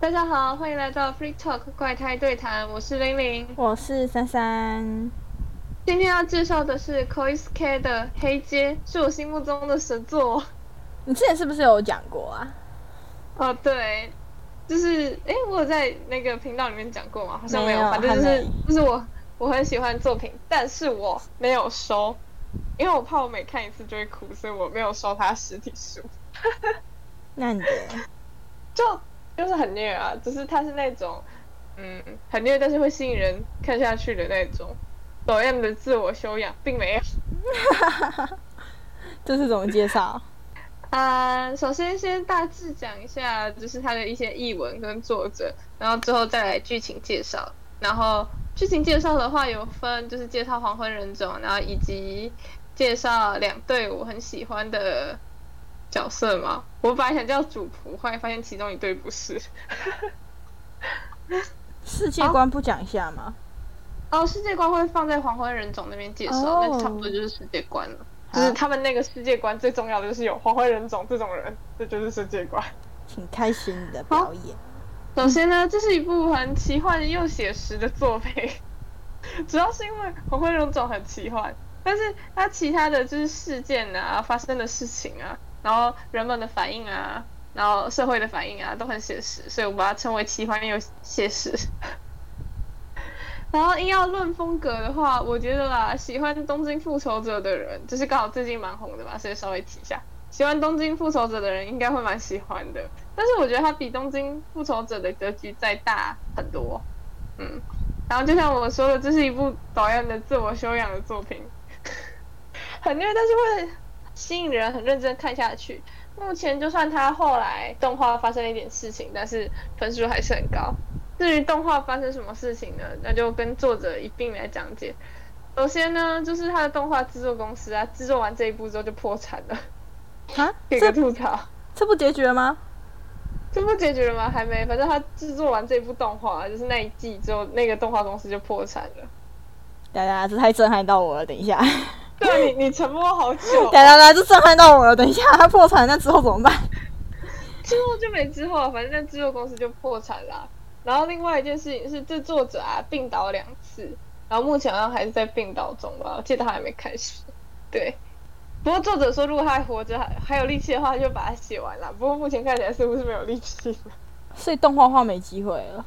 大家好，欢迎来到 Free Talk 怪胎对谈，我是玲玲。我是珊珊。今天要介绍的是 Koisuke 的《黑街》，是我心目中的神作。你之前是不是有讲过啊？哦，对，就是哎，我有在那个频道里面讲过吗？好像没有，没有反正就是就是我我很喜欢作品，但是我没有收，因为我怕我每看一次就会哭，所以我没有收它实体书。那你 就就是很虐啊，只是它是那种嗯很虐，但是会吸引人看下去的那种。抖 M 的自我修养并没有。这是怎么介绍？啊、首先先大致讲一下，就是它的一些译文跟作者，然后之后再来剧情介绍。然后剧情介绍的话有分，就是介绍黄昏人种，然后以及介绍两对我很喜欢的角色吗。我本来想叫主仆，后来发现其中一对不是。世界观不讲一下吗？哦，世界观会放在黄昏人种那边介绍哦那差不多就是世界观了。就是他们那个世界观最重要的就是有黄昏人种这种人，这就是世界观。请开始你的表演。首先呢，这是一部很奇幻又写实的作品，主要是因为黄昏人种很奇幻，但是它其他的就是事件啊、发生的事情啊，然后人们的反应啊，然后社会的反应啊，都很写实，所以我把它称为奇幻又写实。然后硬要论风格的话，我觉得啦，喜欢《东京复仇者》的人，就是刚好最近蛮红的嘛，所以稍微提一下。喜欢《东京复仇者》的人应该会蛮喜欢的，但是我觉得它比《东京复仇者》的格局再大很多。嗯，然后就像我说的，这是一部导演的自我修养的作品，很虐，但是会吸引人，很认真看下去。目前就算他后来动画发生了一点事情，但是分数还是很高。至于动画发生什么事情呢？那就跟作者一并来讲解。首先呢，就是他的动画制作公司啊，制作完这一部之后就破产了，啊？给个吐槽。这不结局了吗？这不结局了吗？还没，反正他制作完这部动画，就是那一季之后，那个动画公司就破产了。大家，这太震撼到我了。等一下，对啊，你你沉默好久，来来来，这震撼到我了。等一下，他破产，那之后怎么办？之后就没之后了，反正那制作公司就破产啦。然后另外一件事情是，这作者啊病倒两次，然后目前好像还是在病倒中吧，我记得他还没开始。对，不过作者说如果他还活着，还还有力气的话，就把它写完了。不过目前看起来似乎是没有力气了。所以动画化没机会了。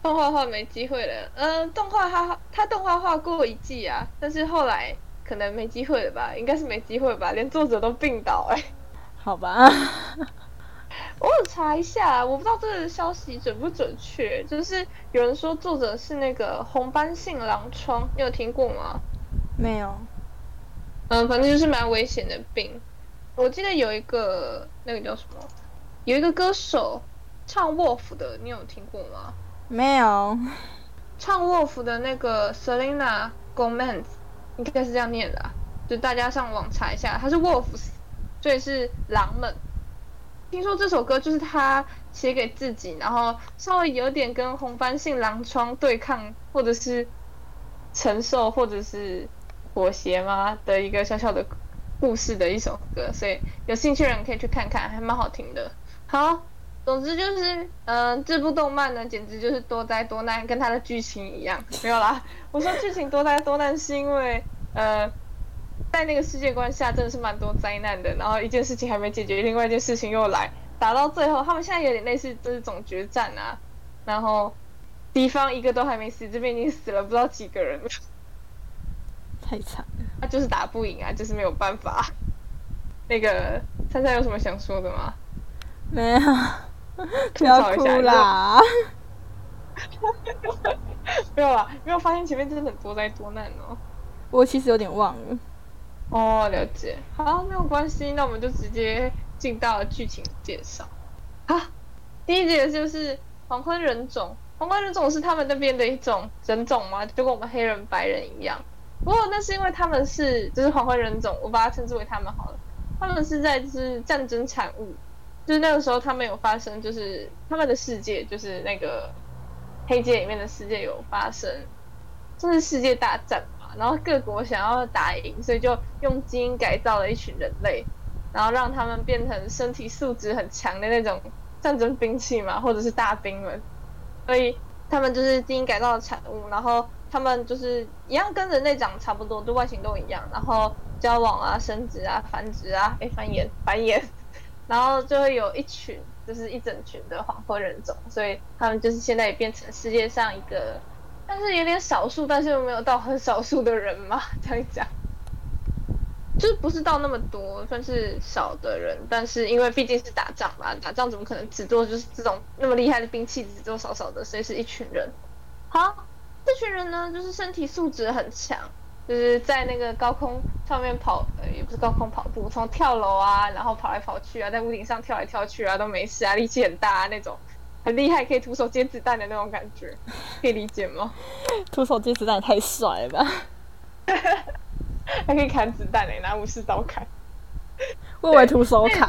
动画化没机会了，嗯、动画他他动画化过一季啊，但是后来可能没机会了吧，应该是没机会吧，连作者都病倒哎、好吧，我有查一下，我不知道这个消息准不准确，就是有人说作者是那个红斑性狼疮，你有听过吗？没有。嗯，反正就是蛮危险的病。我记得有一个那个叫什么，有一个歌手唱 Wolf 的，你有听过吗？没有，唱 Wolf 的那个 Selena Gomez，应该是这样念的、就大家上网查一下，他是 Wolf，所以是狼们。听说这首歌就是他写给自己，然后稍微有点跟红斑性狼疮对抗，或者是承受，或者是妥协吗的一个小小的故事的一首歌，所以有兴趣的人可以去看看，还蛮好听的。好，总之就是，嗯、这部动漫呢，简直就是多灾多难，跟它的剧情一样。没有啦，我说剧情多灾多难是因为，呃，在那个世界观下真的是蛮多灾难的，然后一件事情还没解决，另外一件事情又来，打到最后，他们现在有点类似就是总决战啊，然后敌方一个都还没死，这边已经死了不知道几个人了，太惨了。那就是打不赢啊，就是没有办法。那个珊珊有什么想说的吗？没有，吐 不要哭槽一下啦。没有啦，没有发现前面真的很多灾多难哦。我其实有点忘了。哦，了解。好，没有关系，那我们就直接进到剧情介绍。好，第一节就是黄昏人种。黄昏人种是他们那边的一种人种吗？就跟我们黑人、白人一样。不过那是因为他们是就是黄昏人种，我把它称之为他们好了。他们是在就是战争产物，就是那个时候他们有发生，就是他们的世界，就是那个黑界里面的世界有发生，就是世界大战嘛。然后各国想要打赢，所以就用基因改造了一群人类，然后让他们变成身体素质很强的那种战争兵器嘛，或者是大兵们，所以他们就是基因改造的产物，然后他们就是一样跟人类长得差不多，就外形都一样，然后交往啊、生殖啊、繁殖啊，哎，繁衍繁衍，然后就会有一群，就是一整群的黄昏人种，所以他们就是现在也变成世界上一个，但是有点少数，但是又没有到很少数的人嘛，这样讲。就是不是到那么多，算是少的人，但是因为毕竟是打仗嘛，打仗怎么可能只做就是这种那么厉害的兵器，只做少少的，所以是一群人。好，这群人呢，就是身体素质很强，就是在那个高空上面跑，呃，也不是高空跑步，从跳楼啊，然后跑来跑去啊，在屋顶上跳来跳去啊，都没事啊，力气很大啊，那种很厉害，可以徒手接子弹的那种感觉，可以理解吗？徒手接子弹也太帅了吧！还可以砍子弹嘞，拿武士刀砍，我以为徒手砍。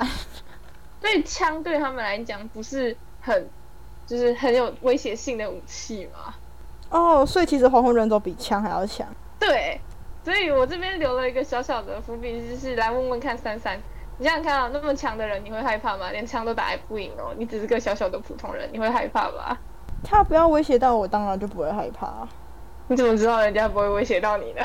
所以枪对他们来讲不是很，就是很有威胁性的武器嘛。哦，所以其实黄昏人种比枪还要强。对，所以我这边留了一个小小的伏笔，就是来问问看三三，你想想看啊，那么强的人你会害怕吗？连枪都打不赢哦，你只是个小小的普通人，你会害怕吧？他不要威胁到我，当然就不会害怕。你怎么知道人家不会威胁到你呢？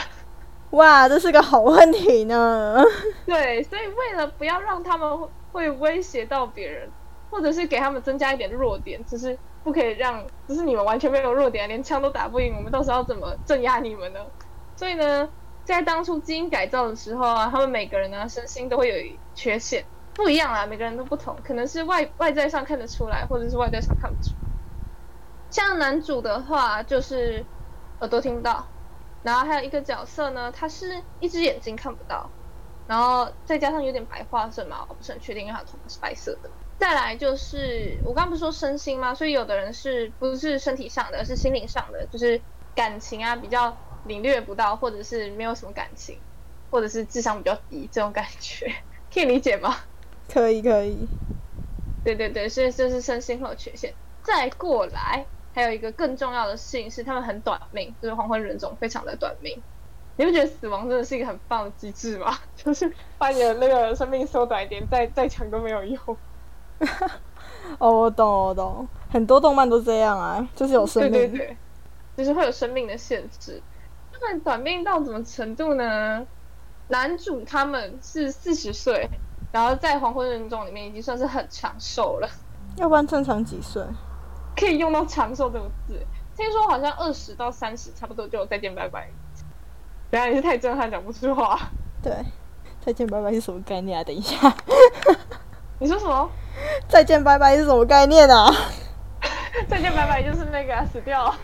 哇，这是个好问题呢。对，所以为了不要让他们会威胁到别人，或者是给他们增加一点弱点，只是不可以让，只是你们完全没有弱点，连枪都打不赢，我们到时候要怎么镇压你们呢？所以呢，在当初基因改造的时候啊，他们每个人呢身心都会有缺陷，不一样啊，每个人都不同，可能是外外在上看得出来，或者是外在上看不出。像男主的话，就是耳朵听不到。然后还有一个角色呢，他是一只眼睛看不到，然后再加上有点白化症嘛，我不是很确定，因为他头发是白色的。再来就是我刚不是说身心吗？所以有的人是不是身体上的，是心灵上的，就是感情啊比较领略不到，或者是没有什么感情，或者是智商比较低这种感觉，可以理解吗？可以可以。对对对，所以这是身心会有缺陷。再过来。还有一个更重要的事情是，他们很短命，就是黄昏人种非常的短命。你不觉得死亡真的是一个很棒的机制吗？就是把你的那个生命缩短一点，再再强都没有用。哦，我懂，我懂，很多动漫都这样啊，就是有生命，对对对，就是会有生命的限制。他们短命到什么程度呢？男主他们是四十岁，然后在黄昏人种里面已经算是很长寿了。要不然正常几岁？可以用到长寿这个字，听说好像二十到三十差不多就再见拜拜。等下你是太震撼讲不出话。对，再见拜拜是什么概念啊？等一下，你说什么？再见拜拜是什么概念啊？再见拜拜就是那个死掉。哦，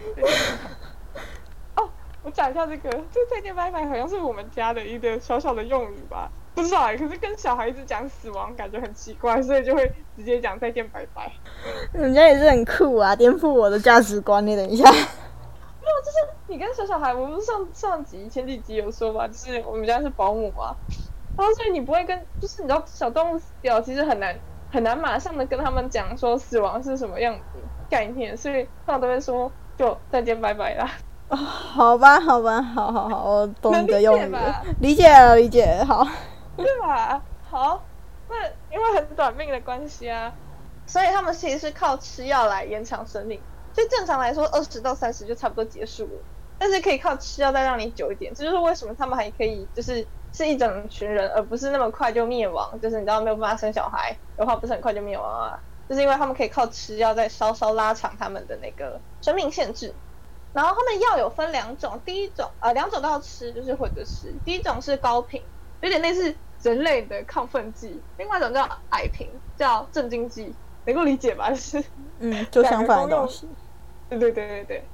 我讲一下这个，这再见拜拜好像是我们家的一个小小的用语吧。不知道哎，可是跟小孩子讲死亡感觉很奇怪，所以就会直接讲再见拜拜。人家也是很酷啊，颠覆我的价值观。你等一下，没有，就是你跟小小孩，我们上上集前几集有说吧，就是我们家是保姆嘛，然后所以你不会跟，就是你知道小动物死掉，其实很难很难马上的跟他们讲说死亡是什么样子概念，所以他们都会说就再见拜拜啦。好吧，好吧，好好好，我懂你的用语，理解了，理解，好。对吧？好，那因为很短命的关系啊，所以他们其实是靠吃药来延长生命。所以正常来说，二十到三十就差不多结束了。但是可以靠吃药再让你久一点，这就是为什么他们还可以就是是一整群人，而不是那么快就灭亡。就是你知道没有办法生小孩的话，不是很快就灭亡啊？就是因为他们可以靠吃药再稍稍拉长他们的那个生命限制。然后他们药有分两种，第一种呃两种都要吃，就是混着吃。第一种是高频，有点类似。人类的亢奋剂，另外一种叫矮瓶，叫镇静剂，能够理解吧？就是。嗯，就相反的东西。对对对。对对。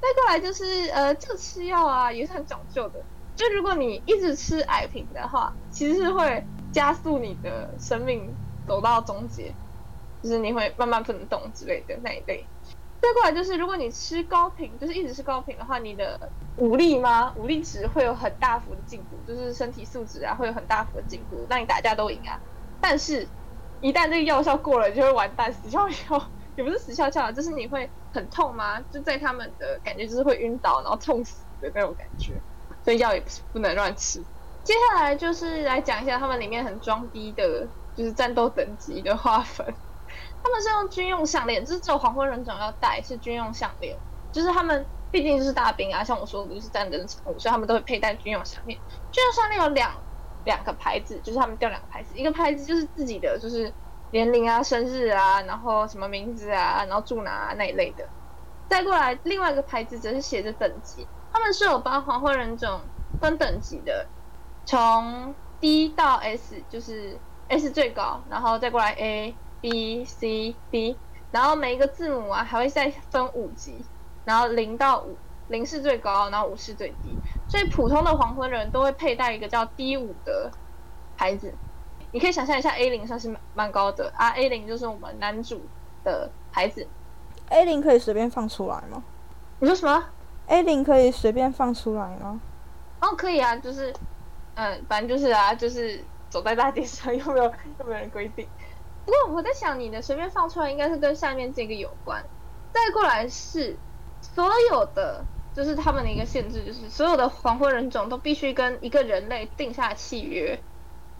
再过来就是呃，这个吃药啊也是很讲究的。就如果你一直吃矮瓶的话，其实是会加速你的生命走到终结，就是你会慢慢不能动之类的那一类。再过来就是，如果你吃高频，就是一直吃高频的话，你的武力吗？武力值会有很大幅的进步，就是身体素质啊，会有很大幅的进步，让你打架都赢啊。但是，一旦这个药效过了，你就会完蛋，死翘翘，也不是死翘翘，就是你会很痛吗？就在他们的感觉就是会晕倒，然后痛死的那种感觉。所以药也不是不能乱吃。接下来就是来讲一下他们里面很装逼的，就是战斗等级的划分。他们是用军用项链，就是只有黄昏人种要戴是军用项链，就是他们毕竟就是大兵啊，像我说的就是战争产物，所以他们都会佩戴军用项链。军用项链有两两个牌子，就是他们掉两个牌子，一个牌子就是自己的，就是年龄啊、生日啊，然后什么名字啊，然后住哪、啊、那一类的。再过来，另外一个牌子则是写着等级，他们是有帮黄昏人种分等级的，从 D 到 S，就是 S 最高，然后再过来 A、B、C、D，然后每一个字母啊还会再分五级，然后零到五，零是最高，然后五是最低，所以普通的黄昏人都会佩戴一个叫 D 五的牌子。你可以想象一下，A 零算是蛮蛮高的啊，A 零就是我们男主的牌子。A 零可以随便放出来吗你说什么？？A 零可以随便放出来吗？哦，可以啊，就是，嗯，反正就是啊，就是走在大街上，又没有又没有人规定。不过我在想，你的随便放出来，应该是跟下面这个有关。再过来是所有的，就是他们的一个限制，就是所有的黄昏人种都必须跟一个人类定下契约，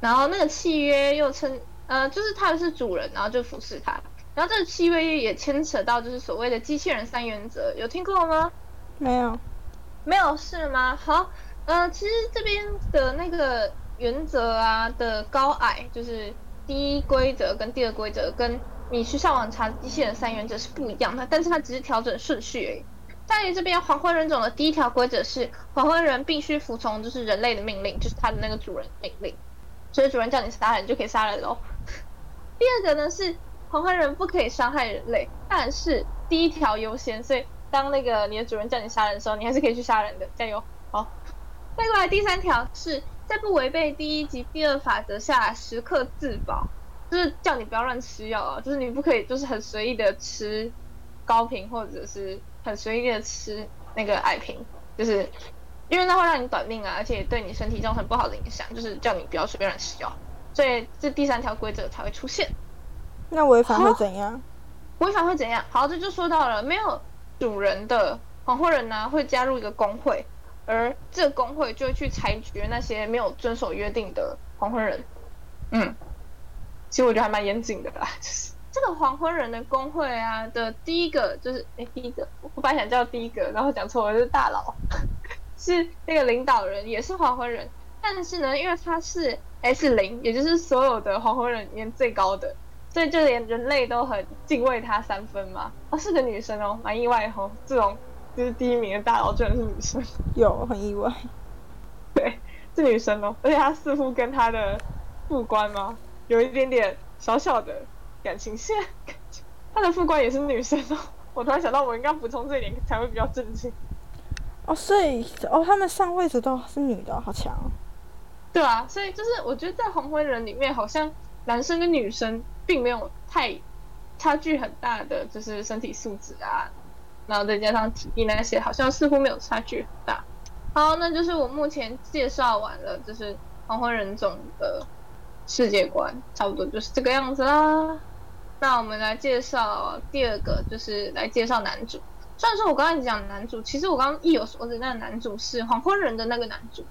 然后那个契约又称，呃，就是他是主人，然后就服侍他。然后这个契约也牵扯到就是所谓的机器人三原则，有听过吗？没有。没有是吗？好，呃，其实这边的那个原则啊的高矮，就是第一规则跟第二规则，跟你去上网查机器人三原则是不一样的，但是它只是调整顺序而已。在于这边黄昏人种的第一条规则是，黄昏人必须服从就是人类的命令，就是他的那个主人命令，所以主人叫你杀人就可以杀人喽。第二个呢是黄昏人不可以伤害人类，但是第一条优先，所以当那个你的主人叫你杀人的时候，你还是可以去杀人的，加油！好，再过来第三条是在不违背第一及第二法则下，时刻自保，就是叫你不要乱吃药啊，就是你不可以就是很随意的吃高频或者是很随意的吃那个矮频，就是因为那会让你短命啊，而且对你身体造成不好的影响，就是叫你不要随便乱吃药，所以这第三条规则才会出现。那违反会怎样？违反会怎样？好，这就说到了，没有主人的黄祸人呢，会加入一个工会，而这个工会就会去裁决那些没有遵守约定的黄昏人。嗯，其实我觉得还蛮严谨的啦，就是这个黄昏人的工会啊的第一个就是，哎，第一个我本来想叫第一个，然后讲错了，就是大佬，是那个领导人，也是黄昏人，但是呢，因为他是 S 零，也就是所有的黄昏人里面最高的。所以就连人类都很敬畏他三分嘛。哦，是个女生哦，蛮意外哦。这种就是第一名的大佬居然是女生，有很意外。对，是女生哦，而且她似乎跟她的副官嘛有一点点小小的感情线。她的副官也是女生哦。我突然想到，我应该补充这一点才会比较正经。哦，所以哦，他们上位置都是女的，好强、哦。对啊，所以就是我觉得在红灰人里面，好像男生跟女生。并没有太差距很大的，就是身体素质啊，然后再加上体力那些，好像似乎没有差距很大。好，那就是我目前介绍完了，就是黄昏人种的世界观，差不多就是这个样子啦。那我们来介绍第二个，就是来介绍男主。虽然说我刚才讲男主，其实我刚刚一有所指，那个男主是黄昏人的那个男主。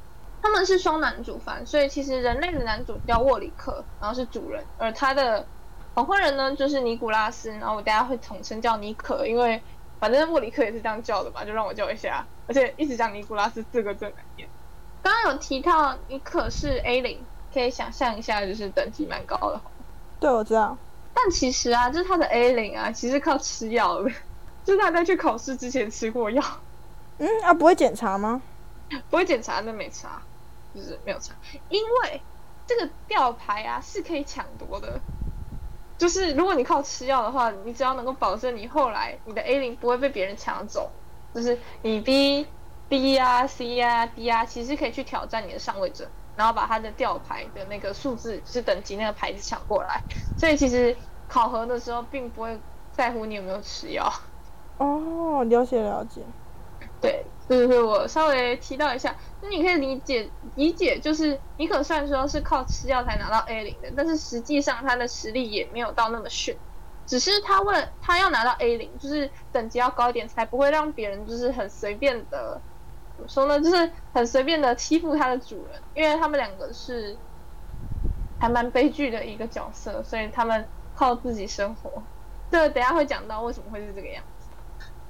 他们是双男主番，所以其实人类的男主叫沃里克，然后是主人，而他的黄昏人呢，就是尼古拉斯，然后我大家会统称叫尼可，因为反正莫里克也是这样叫的吧，就让我叫一下。而且一直讲尼古拉斯四个字难念。刚刚有提到尼可是 A 零，可以想象一下，就是等级蛮高的。对，我知道。但其实啊，就是他的 A 零啊，其实靠吃药的，就是他在去考试之前吃过药。嗯啊，不会检查吗？不会检查，那没查，就是没有查，因为这个吊牌啊是可以抢夺的。就是如果你靠吃药的话，你只要能够保证你后来你的 A 零不会被别人抢走，就是你 B、B 啊、C 啊、D 啊，其实可以去挑战你的上位者，然后把他的吊牌的那个数字就是等级那个牌子抢过来。所以其实考核的时候并不会在乎你有没有吃药。哦，了解了解。对，就是我稍微提到一下，那你可以理解理解，就是尼可虽然说是靠吃药才拿到 A 零的，但是实际上他的实力也没有到那么逊，只是他为了他要拿到 A 零，就是等级要高一点，才不会让别人就是很随便的，怎么说呢，就是很随便的欺负他的主人，因为他们两个是还蛮悲剧的一个角色，所以他们靠自己生活，这等下会讲到为什么会是这个样子。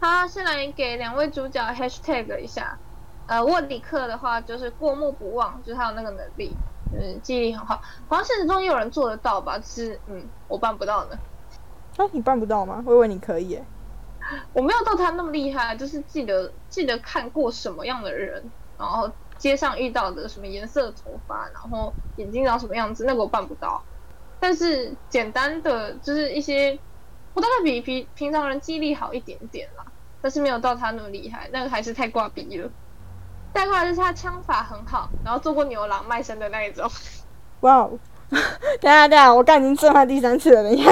好，先来给两位主角 hashtag 一下。呃，沃里克的话就是过目不忘，就是他有那个能力，嗯，记忆力很好。好像现实中也有人做得到吧？只是嗯，我办不到呢。啊，你办不到吗？我以为你可以耶。我没有到他那么厉害，就是记得记得看过什么样的人，然后街上遇到的什么颜色的头发，然后眼睛长什么样子，那个我办不到。但是简单的就是一些，我大概比平平常人记忆力好一点点啦，但是没有到他那么厉害，那个还是太挂逼了。再过来就是他枪法很好，然后做过牛郎卖身的那一种。哇哦！等下等下，我刚已经震撼第三次了，等一下。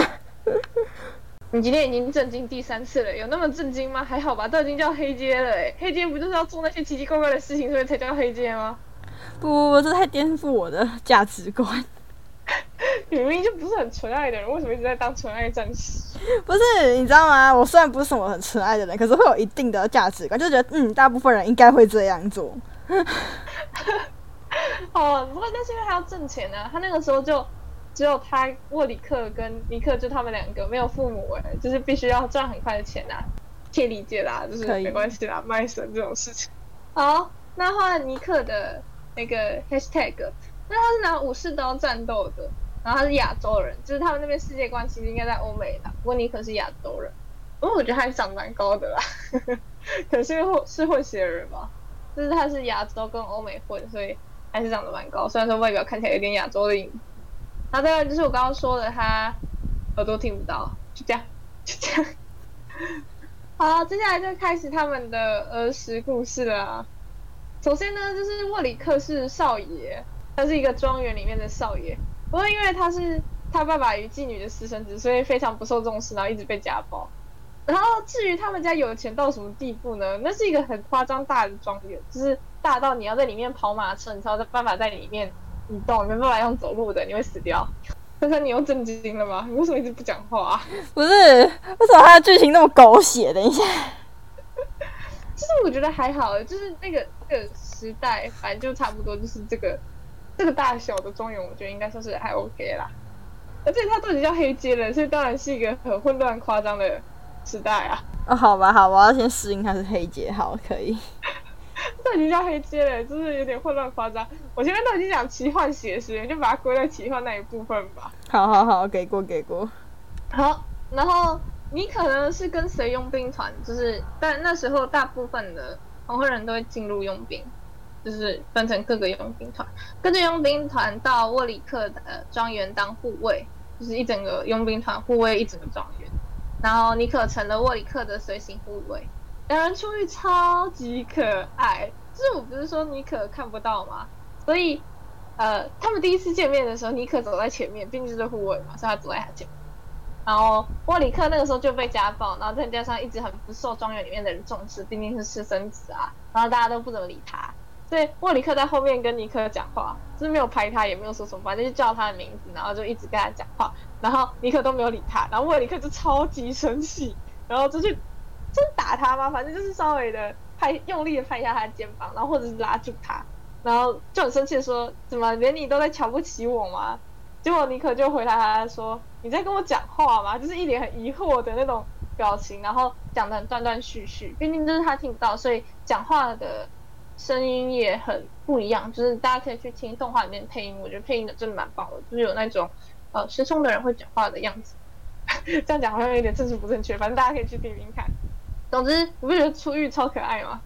你今天已经震惊第三次了，有那么震惊吗？还好吧，都已经叫黑街了哎，黑街不就是要做那些奇奇怪怪的事情，所以才叫黑街吗？不不不，这太颠覆我的价值观。明明就不是很纯爱的人，为什么一直在当纯爱战士？不是，你知道吗？我虽然不是什么很纯爱的人，可是会有一定的价值观，就觉得嗯，大部分人应该会这样做。哦，不过但是因为他要挣钱啊，他那个时候就。只有他沃里克跟尼克就他们两个没有父母哎，就是必须要赚很快的钱啊，可以理解啦，就是没关系啦，卖身这种事情。好，那换尼克的那个 hashtag，那他是拿武士刀战斗的，然后他是亚洲人，就是他们那边世界观其实应该在欧美的，不过尼克是亚洲人，不过我觉得他还长蛮高的啦，可是会是混血人吧，就是他是亚洲跟欧美混，所以还是长得蛮高，虽然说外表看起来有点亚洲的影子。然后第二就是我刚刚说的，他耳朵听不到，就这样，就这样。好，接下来就开始他们的儿时故事了。首先呢，就是沃里克是少爷，他是一个庄园里面的少爷。不过因为他是他爸爸与妓女的私生子，所以非常不受重视，然后一直被家暴。然后至于他们家有钱到什么地步呢？那是一个很夸张大的庄园，就是大到你要在里面跑马车，你才有办法在里面。你动，没办法用走路的，你会死掉。可是你又震惊了吗？你为什么一直不讲话？不是，为什么他的剧情那么狗血？等一下，其实我觉得还好，就是那个那个时代，反正就差不多，就是这个这个大小的庄园，我觉得应该算是还 OK 啦。而且它都已经叫黑街了，所以当然是一个很混乱夸张的时代啊。哦，好吧，好，我要先适应它是黑街，好，可以。都已经叫黑街了，就是有点混乱夸张。我前面都已经讲奇幻写实，就把它归在奇幻那一部分吧。好好好，给过给过。好，然后你可能是跟随佣兵团，就是但那时候大部分的黄昏人都会进入佣兵，就是分成各个佣兵团，跟着佣兵团到沃里克的庄园当护卫，就是一整个佣兵团护卫一整个庄园。然后尼可成了沃里克的随行护卫。两人出狱超级可爱，就是我不是说妮可看不到吗？所以，呃，他们第一次见面的时候，妮可走在前面，毕竟是护卫嘛，所以他走在他前面。然后沃里克那个时候就被家暴，然后再加上一直很不受庄园里面的人重视，毕竟是私生子啊，然后大家都不怎么理他。对沃里克在后面跟尼克讲话，就是没有拍他，也没有说什么，反正就叫他的名字，然后就一直跟他讲话。然后尼克都没有理他，然后沃里克就超级生气，然后就去。真打他吗？反正就是稍微的拍，用力的拍一下他的肩膀，然后或者是拉住他，然后就很生气的说：“怎么连你都在瞧不起我吗？”结果尼克就回答他说：“你在跟我讲话吗？”就是一脸很疑惑的那种表情，然后讲的很断断续续。毕竟就是他听不到，所以讲话的声音也很不一样。就是大家可以去听动画里面配音，我觉得配音的真的蛮棒的，就是有那种呃失聪的人会讲话的样子。这样讲好像有点政治不正确，反正大家可以去听听看。总之，你不觉得出狱超可爱吗？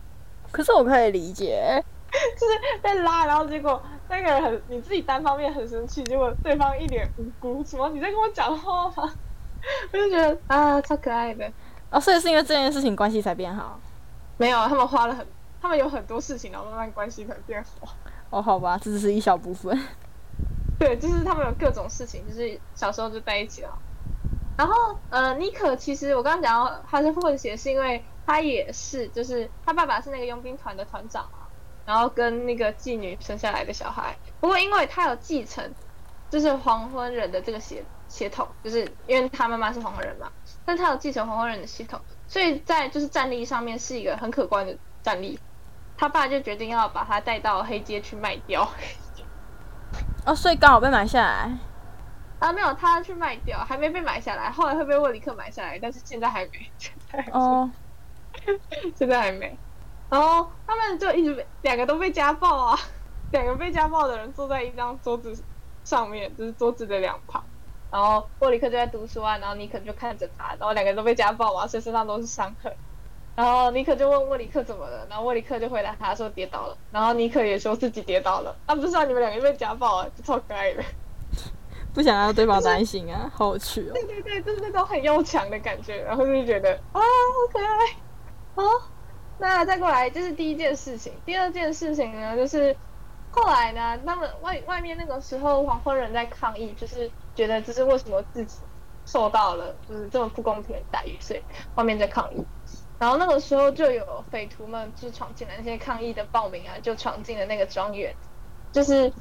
可是我可以理解，就是被拉，然后结果那个人很你自己单方面很生气，结果对方一脸无辜，什么你在跟我讲话吗？我就觉得啊，超可爱的。哦，所以是因为这件事情关系才变好？没有，他们花了很，他们有很多事情，然后慢慢关系可能变好。哦，好吧，这只是一小部分。对，就是他们有各种事情，就是小时候就在一起了。然后，呃，妮可其实我刚刚讲到他是混血，是因为他也是，就是他爸爸是那个佣兵团的团长嘛，然后跟那个妓女生下来的小孩。不过因为他有继承，就是黄昏人的这个血血统，就是因为他妈妈是黄昏人嘛，但他有继承黄昏人的血统，所以在就是战力上面是一个很可观的战力。他爸就决定要把他带到黑街去卖掉。哦，所以刚好被买下来。啊，没有，他去卖掉，还没被买下来，后来会被沃里克买下来，但是现在还没，现在还没哦，现在还没。然后他们就一直被两个都被家暴啊，两个被家暴的人坐在一张桌子上面，就是桌子的两旁。然后沃里克就在读书啊，然后尼克就看着他，然后两个人都被家暴嘛，所以身上都是伤痕。然后尼克就问沃里克怎么了，然后沃里克就回答他说跌倒了，然后尼克也说自己跌倒了。啊，不是啊，你们两个被家暴啊，就超可爱的。不想让对方担心啊，好有趣哦。对对对，就是那种很要强的感觉，然后就觉得啊，好可爱。好，那再过来就是第一件事情，第二件事情呢，就是后来呢，他们外外面那个时候黄昏人在抗议，就是觉得这是为什么自己受到了就是这么不公平的待遇，所以外面在抗议。然后那个时候就有匪徒们就闯进来，那些抗议的暴民啊，就闯进了那个庄园，就是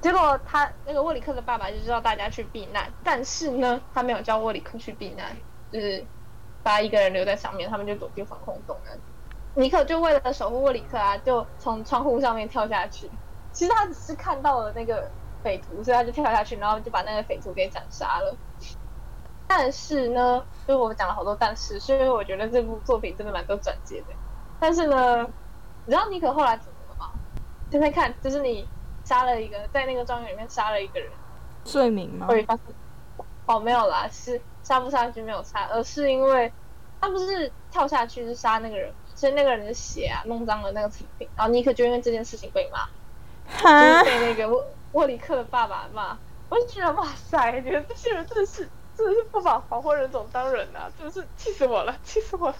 结果他那个沃里克的爸爸就知道大家去避难，但是呢，他没有叫沃里克去避难，就是把一个人留在上面，他们就躲进防空洞了。尼克就为了守护沃里克啊，就从窗户上面跳下去。其实他只是看到了那个匪徒，所以他就跳下去，然后就把那个匪徒给斩杀了。但是呢，就是我讲了好多但是，所以我觉得这部作品真的蛮多转接的。但是呢，你知道尼克后来怎么了吗？现在看，就是你杀了一个，在那个庄园里面杀了一个人，罪名吗？会发生哦，没有啦，是杀不杀去没有差，而是因为他不是跳下去是杀那个人，所以那个人的血啊弄脏了那个产品，然后尼克就因为这件事情被骂，就是，被那个沃沃里克的爸爸骂。我就觉得哇塞，觉得这些人真的是真的是不把黄昏人种当人啊，真的是气死我了，气死我了。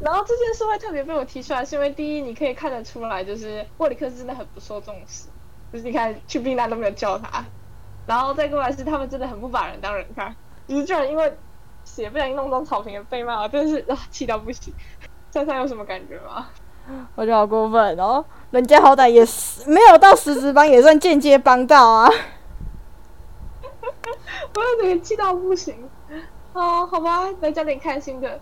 然后这件事会特别被我提出来，是因为第一，你可以看得出来，就是沃里克是真的很不受重视，就是你看去避难都没有叫他，然后再过来是他们真的很不把人当人看，就是居然因为血不小心弄脏草坪而被骂，真的是啊气到不行。珊珊有什么感觉吗？我觉得好过分哦，人家好歹也是没有到实质帮，也算间接帮到啊。我有点气到不行。哦，好吧，来讲点开心的。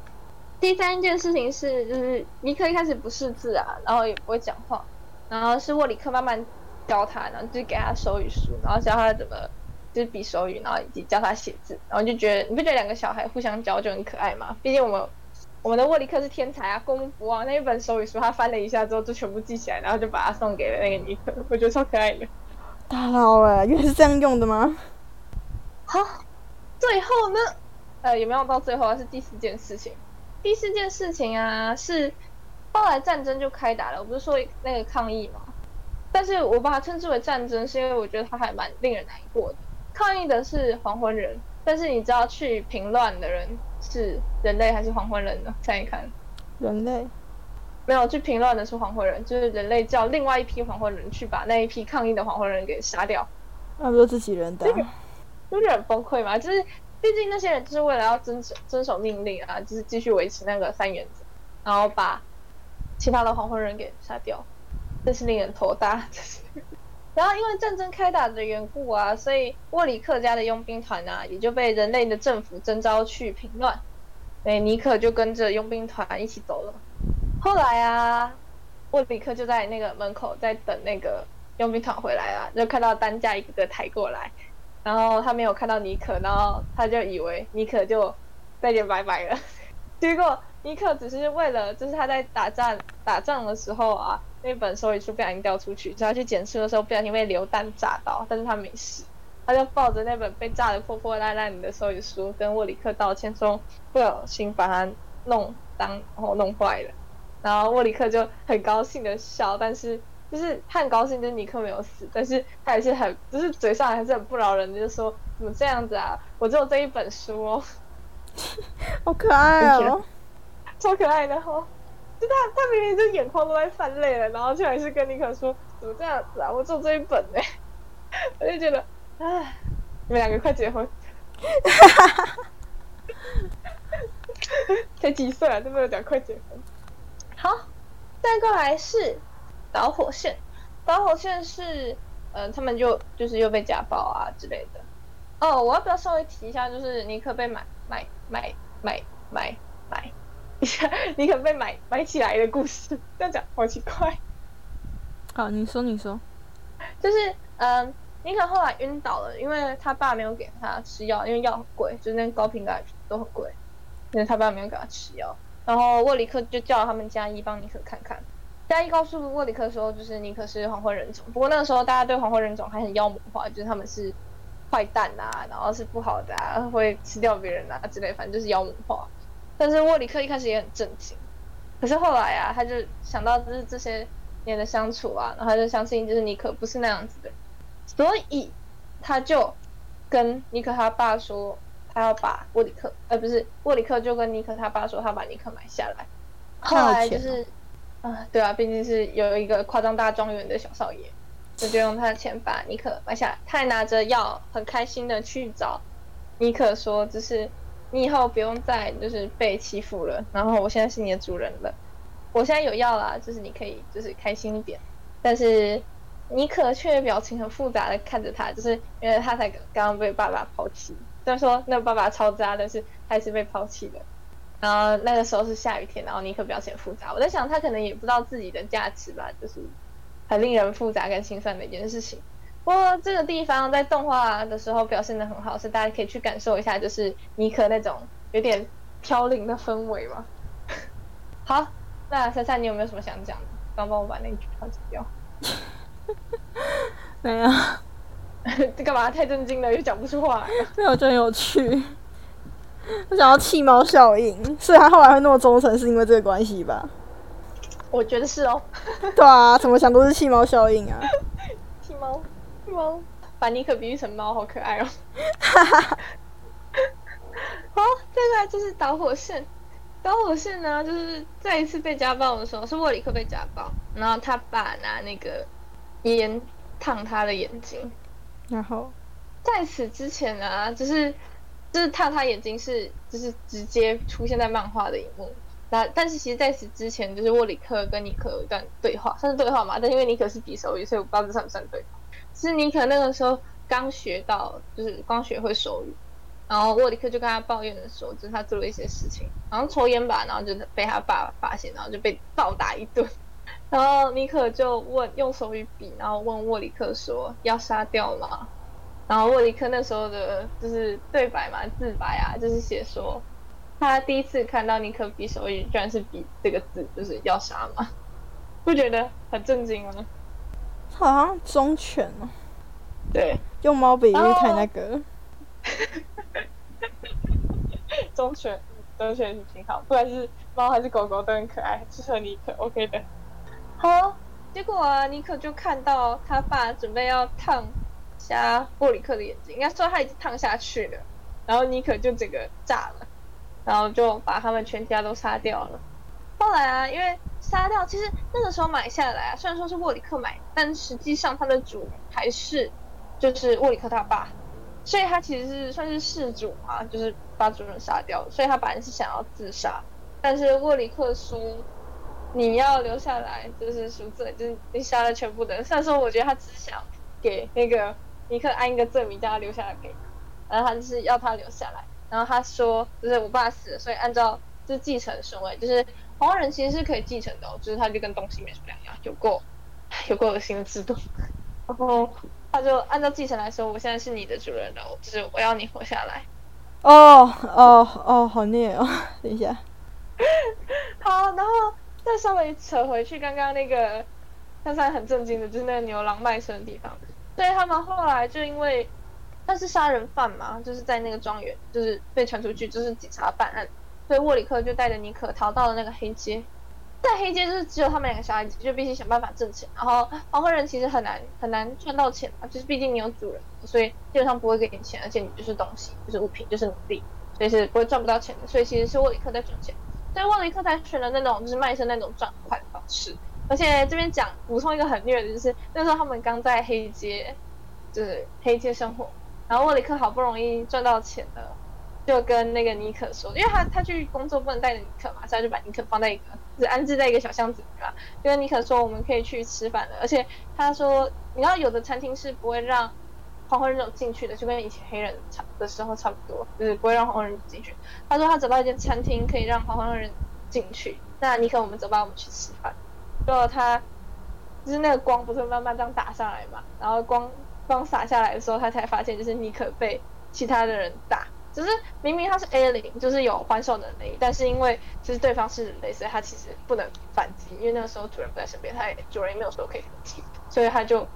第三件事情是，就是尼克一开始不识字啊，然后也不会讲话，然后是沃里克慢慢教他，然后就是给他手语书，然后教他怎么就是比手语，然后以及教他写字，然后就觉得你不觉得两个小孩互相教就很可爱吗？毕竟我们我们的沃里克是天才啊，功不忘那一本手语书，他翻了一下之后就全部记起来，然后就把它送给了那个尼克，我觉得超可爱的。大佬哎，原来是这样用的吗？好，最后呢，呃，也没有到最后啊，是第四件事情。第四件事情啊，是后来战争就开打了。我不是说那个抗议吗？但是我把它称之为战争，是因为我觉得它还蛮令人难过的。抗议的是黄昏人，但是你知道去平乱的人是人类还是黄昏人呢？看一看。人类没有去平乱的是黄昏人，就是人类叫另外一批黄昏人去把那一批抗议的黄昏人给杀掉。那不就自己人的啊、不是很崩溃吗？就是毕竟那些人就是为了要遵守遵守命令啊，就是继续维持那个三原则，然后把其他的黄昏人给杀掉，真是令人头大。然后因为战争开打的缘故啊，所以沃里克家的佣兵团啊，也就被人类的政府征召去平乱。对，尼克就跟着佣兵团一起走了。后来啊，沃里克就在那个门口在等那个佣兵团回来啊，就看到担架一个个抬过来，然后他没有看到尼克，然后他就以为尼克就再见拜拜了。结果尼克只是为了，就是他在打仗打仗的时候啊，那本手语书不小心掉出去，他去捡书的时候不小心被流弹炸到，但是他没事。他就抱着那本被炸得破破烂烂的手语书，跟沃里克道歉说不小心把它弄脏，然后弄坏了。然后沃里克就很高兴的笑，但是就是他很高兴，就是尼克没有死，但是他还是很，就是嘴上还是很不饶人，就是说怎么这样子啊？我只有这一本书哦，好可爱哦。超可爱的哦。就他他明明就眼眶都在泛泪了，然后却还是跟尼克说怎么这样子啊？我只有这一本呢、我就觉得，唉，你们两个快结婚。才几岁啊，都没有讲快结婚。好，再过来是导火线，导火线是，呃，他们就就是又被家暴啊之类的。哦，我要不要稍微提一下，就是尼克被买买买买买买一下，尼克被买买起来的故事，这样讲好奇怪。好，你说你说，就是嗯，尼克后来晕倒了，因为他爸没有给他吃药，因为药很贵，就是那个高频的都很贵，因为他爸没有给他吃药。然后沃里克就叫他们加医帮尼克看看。加一告诉沃里克说，就是尼克是黄昏人种。不过那个时候大家对黄昏人种还很妖魔化，就是他们是坏蛋啊，然后是不好的，啊，会吃掉别人啊之类，反正就是妖魔化。但是沃里克一开始也很震惊，可是后来啊，他就想到就是这些年的相处啊，然后他就相信就是尼克不是那样子的，所以他就跟尼克他爸说，他要把沃里克，呃，不是沃里克就跟尼克他爸说，他把尼克买下来。后来就是。啊，对啊，毕竟是有一个夸张大庄园的小少爷，就就用他的钱把尼可买下来。他还拿着药，很开心的去找尼可说：“就是你以后不用再就是被欺负了，然后我现在是你的主人了，我现在有药啦，就是你可以就是开心一点。”但是尼可却表情很复杂的看着他，就是因为他才刚刚被爸爸抛弃。虽然说那爸爸超渣，但是还是被抛弃的。然后那个时候是下雨天，然后尼克表现复杂。我在想，他可能也不知道自己的价值吧，就是很令人复杂跟心酸的一件事情。不过这个地方在动画的时候表现的很好，是大家可以去感受一下，就是尼克那种有点飘零的氛围嘛。好，那珊珊，你有没有什么想讲的？刚帮我把那句话剪掉。没有。这 干嘛？太震惊了，又讲不出话。没有，真有趣。我想要弃猫效应，所以他后来会那么忠诚，是因为这个关系吧？我觉得是哦。对啊，怎么想都是弃猫效应啊！弃猫，弃猫，把尼克比喻成猫，好可爱哦！哈哈哈。好，接下来就是导火线。导火线呢，就是再一次被家暴的时候，是沃里克被家暴，然后他爸拿那个烟烫他的眼睛，然后在此之前呢，就是。就是他他眼睛是，就是直接出现在漫画的一幕。那但是其实在此之前，就是沃里克跟尼克有一段对话，算是对话嘛？但因为尼克是匕首语，所以我不知道这算不算对话。是尼克那个时候刚学到，就是刚学会手语，然后沃里克就跟他抱怨的时候，就是他做了一些事情，好像抽烟吧，然后就被他爸发现，然后就被暴打一顿。然后尼克就问用手语比，然后问沃里克说要杀掉吗？然后沃里克那时候的就是对白嘛，自白啊，就是写说他第一次看到尼克比手语，居然是比这个字，就是要杀嘛，不觉得很震惊吗？好像忠犬哦，对，用猫比喻太那个，忠 犬，忠犬是挺好，不管是猫还是狗狗都很可爱，适合尼克，OK 的。好，结果啊，尼克就看到他爸准备要烫。瞎沃里克的眼睛，应该说他已经烫下去了，然后尼克就整个炸了，然后就把他们全家都杀掉了。后来啊，因为杀掉，其实那个时候买下来啊，虽然说是沃里克买，但实际上他的主还是就是沃里克他爸，所以他其实是算是事主嘛，就是把主人杀掉，所以他本来是想要自杀，但是沃里克说你要留下来，就是赎罪，就是你杀了全部的人。虽然说我觉得他只想给那个。尼克按一个罪名，叫他留下来给他，然后他就是要他留下来。然后他说，就是我爸死了，所以按照就是继承顺位，就是黄人其实是可以继承的，就是他就跟东西没什么两样，有过有过恶心的制度。然后他就按照继承来说，我现在是你的主人了，就是我要你活下来。哦哦哦，好虐哦！等一下，好，然后再稍微扯回去刚刚那个，他才很震惊的，就是那个牛郎卖身的地方。对他们后来就因为他是杀人犯嘛，就是在那个庄园，就是被传出去，就是警察办案。所以沃里克就带着尼克逃到了那个黑街，在黑街就是只有他们两个小孩子，就必须想办法挣钱。然后黄昏人其实很难很难赚到钱嘛，就是毕竟你有主人，所以基本上不会给你钱，而且你就是东西，就是物品，就是奴隶，所以是不会赚不到钱的。所以其实是沃里克在赚钱，所以沃里克才选了那种就是卖身那种赚快的方式。而且这边讲补充一个很虐的，就是那时候他们刚在黑街，就是黑街生活，然后沃里克好不容易赚到钱了，就跟那个尼克说，因为他他去工作不能带着尼克嘛，所以他就把尼克放在一个，就是安置在一个小箱子里嘛，就跟尼克说我们可以去吃饭了。而且他说，你知道有的餐厅是不会让黄昏人种进去的，就跟以前黑人差的时候差不多，就是不会让黄昏人进去。他说他找到一间餐厅可以让黄昏人进去，那尼克我们走吧，我们去吃饭。就他，就是那个光不是慢慢这样打上来嘛，然后光光洒下来的时候，他才发现就是尼克被其他的人打。只是明明他是 A 零，就是有还手能力，但是因为就是对方是人类，所以他其实不能反击，因为那个时候主人不在身边，他也主人也没有说可以反击，所以他就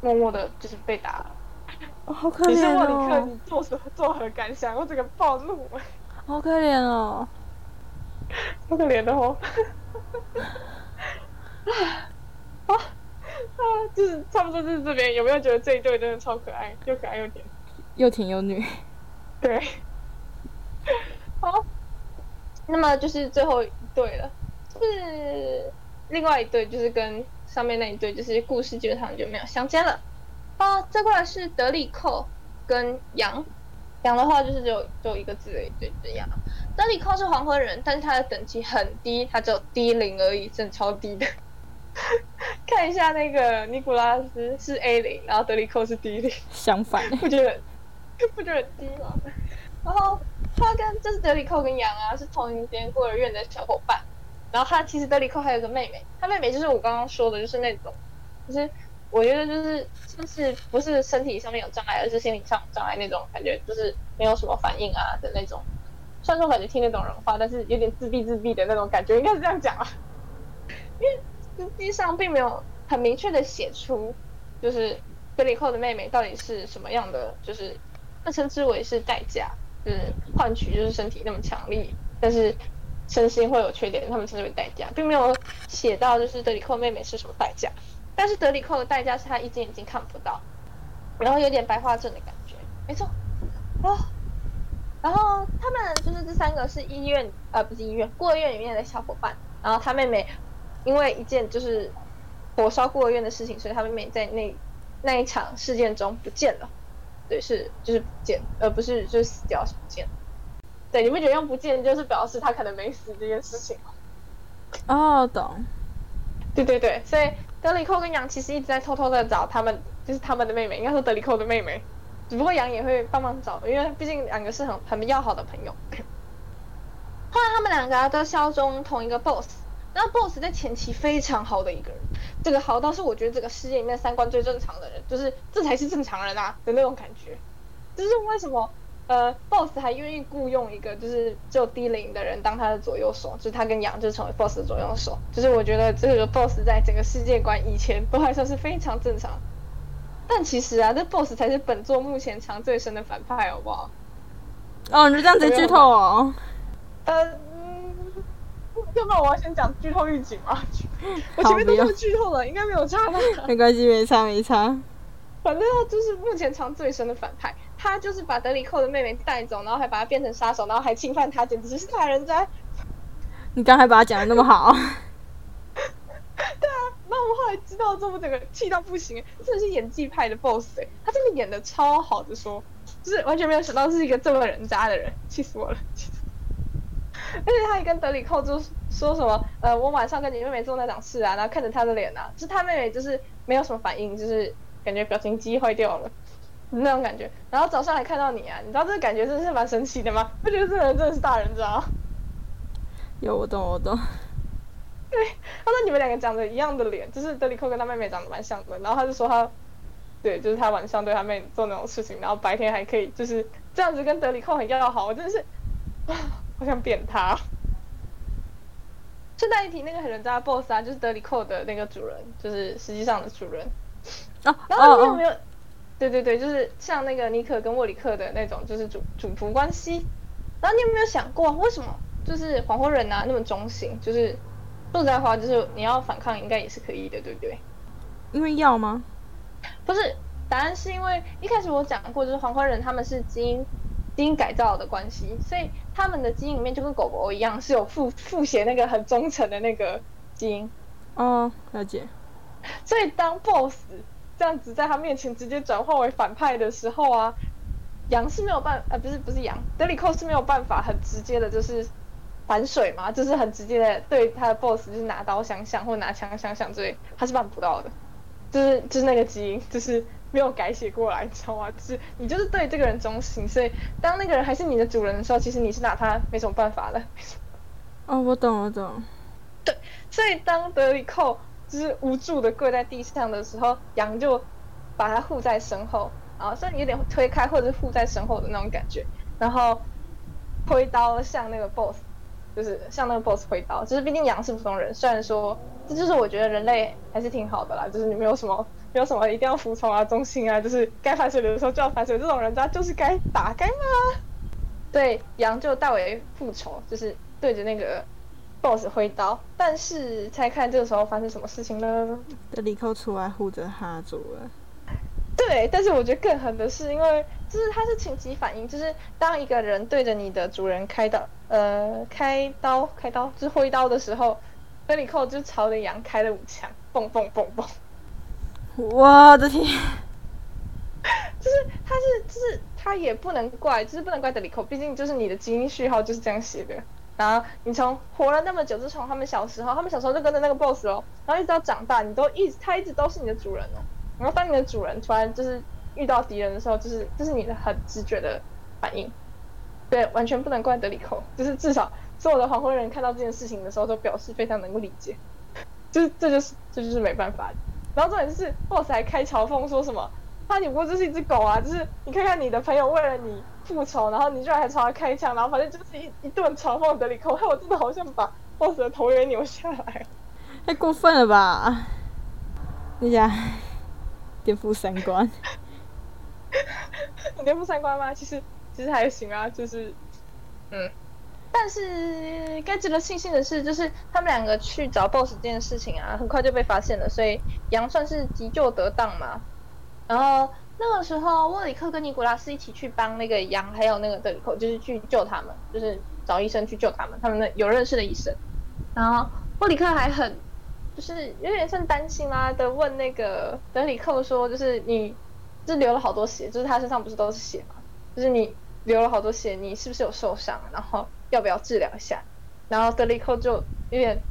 默默的就是被打了。哦好可怜你是莫里克，哦，你做什作何感想？我整个暴怒，好可怜哦。好可怜的哦。啊啊，就是差不多就是这边，有没有觉得这一对真的超可爱，又可爱又甜？又甜又女。对，好，那么就是最后一对了，是另外一对，就是跟上面那一对，就是故事基本上就没有相间了。啊，这过来是德里寇跟羊，羊的话就是只有只有一个字的一对，就是羊。德里寇是黄昏人，但是他的等级很低，他只有低零而已，真的超低的。看一下那个尼古拉斯是 A 零，然后德里克是 D 零。相反，不觉得不觉得很低吗？然后他跟就是德里克跟杨啊是同一间孤儿院的小伙伴，然后他其实德里克还有个妹妹，他妹妹就是我刚刚说的，就是那种，就是我觉得就是就是不是身体上面有障碍，而是心理上有障碍那种感觉，就是没有什么反应啊的那种。虽然说感觉听得懂人话，但是有点自闭自闭的那种感觉，应该是这样讲啊。因为实际上并没有很明确的写出，就是德里克的妹妹到底是什么样的，就是那称之为是代价，就是换取就是身体那么强力，但是身心会有缺点，他们称之为代价，并没有写到就是德里寇妹妹是什么代价。但是德里寇的代价是他一只眼睛看不到，然后有点白化症的感觉，没错。哦，然后他们就是这三个是医院呃不是医院孤儿院里面的小伙伴，然后他妹妹因为一件就是火烧孤儿院的事情，所以他妹妹在那那一场事件中不见了。对，是就是不见，而不是就是死掉是不见。对，你不觉得用不见就是表示他可能没死这件事情吗？哦，懂。对对对，所以德里寇跟杨其实一直在偷偷的找他们，就是他们的妹妹，应该说德里寇的妹妹。只不过杨也会帮忙找，因为毕竟两个是很很要好的朋友。后来他们两个啊都效忠同一个 boss，然后 boss 在前期非常好的一个人，这个好到是我觉得这个世界里面三观最正常的人，就是这才是正常人啊的那种感觉。就是为什么呃 boss 还愿意雇佣一个就是只有低龄的人当他的左右手，就是他跟杨就成为 boss 的左右手。就是我觉得这个 boss 在整个世界观以前都还算是非常正常，但其实啊，这 boss 才是本作目前藏最深的反派，好不好？哦，你就这样子剧透哦？呃，嗯，要不然我要先讲剧透预警啊？我前面都这么剧透了，应该没有差吧？没关系，没差没差。反正他就是目前藏最深的反派，他就是把德里克的妹妹带走，然后还把她变成杀手，然后还侵犯她，简直是大人渣！你刚才把他讲的那么好，对啊，那我们后来知道之后，我整个气到不行，真的是演技派的 boss 哎、他真的演的超好的说，就是完全没有想到是一个这么人渣的人，气死我了，气死我了！而且他也跟德里寇就说什么，呃，我晚上跟你妹妹做那档事啊，然后看着他的脸啊，就是他妹妹就是没有什么反应，就是感觉表情机坏掉了。那种感觉，然后早上还看到你啊，你知道这个感觉真的是蛮神奇的吗？我觉得这个人真的是大人渣？有我懂我懂。对，他说你们两个长得一样的脸，就是德里寇跟他妹妹长得蛮像的。然后他就说他，对，就是他晚上对他妹做那种事情，然后白天还可以就是这样子跟德里寇很要好，我真的是，啊，好想扁他。顺带一提，那个很人渣的 boss 啊，就是德里寇的那个主人，就是实际上的主人。哦然后你有哦没有？对对对，就是像那个尼克跟沃里克的那种，就是主主仆关系。然后你有没有想过，为什么就是黄昏人啊那么中性？就是说实在话，就是你要反抗应该也是可以的，对不对？因为要吗？不是，答案是因为一开始我讲过，就是黄昏人他们是基因基因改造的关系，所以他们的基因里面就跟狗狗一样，是有复复写那个很忠诚的那个基因。哦，了解。所以当 BOSS 这样子在他面前直接转化为反派的时候啊，羊是没有办，呃，不是不是杨，德里寇是没有办法很直接的，就是反水嘛，就是很直接的对他的 BOSS 就是拿刀想想或拿枪想想之类，他是办不到的，就是就是那个基因就是没有改写过来，你知道吗？就是你就是对这个人忠心，所以当那个人还是你的主人的时候，其实你是拿他没什么办法的。哦，我懂我懂。对所以当德里寇就是无助的跪在地上的时候，羊就把他护在身后，啊虽然有点推开或者是护在身后的那种感觉，然后挥刀向那个 boss，就是向那个 boss 挥刀，就是毕竟羊是普通人，虽然说这就是我觉得人类还是挺好的啦，就是你没有什么没有什么一定要服从啊、忠心啊，就是该反水流的时候就要反水，这种人家就是该打该骂。对，羊就代为复仇，就是对着那个 boss 挥刀，但是猜看这个时候发生什么事情呢？德里寇出来护着哈族了。对，但是我觉得更狠的是，因为就是它是紧急反应，就是当一个人对着你的主人开刀，呃，开刀开刀就是挥刀的时候，德里寇就朝着羊开了五枪，嘣嘣嘣嘣。我的天！就是他是就是他也不能怪，就是不能怪德里克，毕竟就是你的基因序号就是这样写的。然后你从活了那么久，就从他们小时候，他们小时候就跟着那个 boss 哦，然后一直到长大，你都一直他一直都是你的主人哦。然后当你的主人突然就是遇到敌人的时候，就是这是你的很直觉的反应。对，完全不能怪德里克，就是至少所有的黄昏人看到这件事情的时候，都表示非常能够理解。就是这就是这就是没办法。然后重点是 boss 还开嘲讽说什么？他你不过就是一只狗啊！就是你看看你的朋友为了你复仇，然后你居然还朝他开枪，然后反正就是一一顿嘲讽德里寇，害 我真的好像把 boss 的头给扭下来，太过分了吧！你想 颠覆三观，你颠覆三观吗？其实其实还行啊，就是嗯，但是该值得庆幸的是，就是他们两个去找 boss 这件事情啊，很快就被发现了，所以羊算是急救得当嘛。然后那个时候，沃里克跟尼古拉斯一起去帮那个羊，还有那个德里克，就是去救他们，就是找医生去救他们。他们的有认识的医生。然后沃里克还很，就是有点像担心啊的问那个德里克说，就是你，就流了好多血，就是他身上不是都是血嘛，就是你流了好多血，你是不是有受伤？然后要不要治疗一下？然后德里克就有点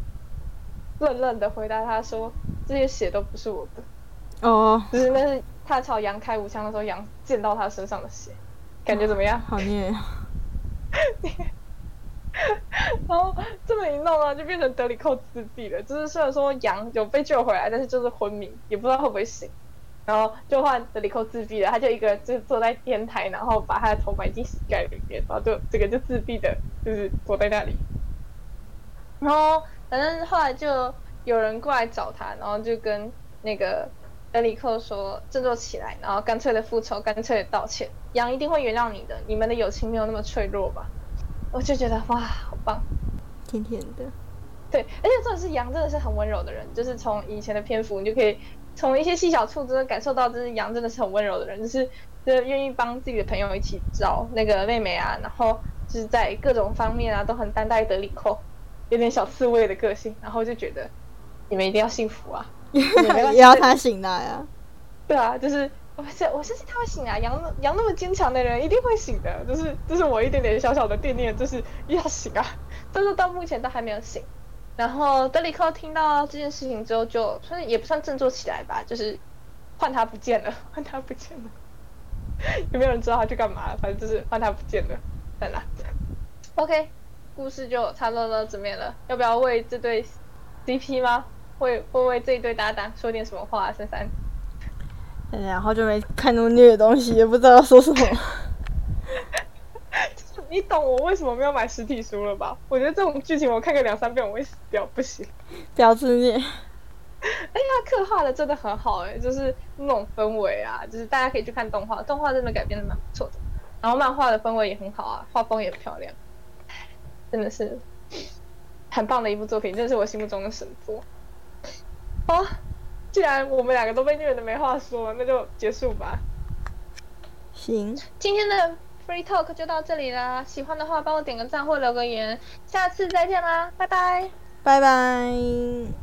愣愣的回答他说，这些血都不是我的。哦，就是那是。他朝羊开五枪的时候，羊溅到他身上的血，感觉怎么样？好虐。然后这么一弄啊，就变成德里克自闭了。就是虽然说羊有被救回来，但是就是昏迷，也不知道会不会醒。然后就换德里克自闭了，他就一个人就坐在天台，然后把他的头埋进膝盖里面，然后就这个就自闭的，就是坐在那里。然后反正后来就有人过来找他，然后就跟那个。德里克说：“振作起来，然后干脆的复仇，干脆的道歉。羊一定会原谅你的，你们的友情没有那么脆弱吧？”我就觉得哇，好棒，甜甜的。对，而且这种是羊，真的是很温柔的人。就是从以前的篇幅，你就可以从一些细小处，真的感受到，就是羊真的是很温柔的人，就是就是愿意帮自己的朋友一起找那个妹妹啊，然后就是在各种方面啊都很担待得理扣，有点小刺猬的个性，然后就觉得你们一定要幸福啊。也 要他醒来啊！对啊，就是我相我相信他会醒啊。羊羊那么坚强的人一定会醒的，就是就是我一点点小小的惦念，就是要醒啊！但是到目前都还没有醒。然后德里克听到这件事情之后，就算也不算振作起来吧，就是换他不见了，换他不见了。有没有人知道他去干嘛了？反正就是换他不见了，在哪？OK，故事就差不多到这边了。要不要为这对 CP 吗？会会为这一对搭档说点什么话？珊珊，然后就没看那么虐的东西，也不知道要说什么。你懂我为什么没有买实体书了吧？我觉得这种剧情我看个两三遍我会死掉，不行。不要自虐。哎呀，刻画的真的很好哎，就是那种氛围啊，就是大家可以去看动画，动画真的改编的蛮不错的。然后漫画的氛围也很好啊，画风也漂亮，真的是很棒的一部作品，这是我心目中的神作。好，既然我们两个都被虐的没话说，那就结束吧。行，今天的 free talk 就到这里啦。喜欢的话帮我点个赞或留个言，下次再见啦，拜拜，拜拜。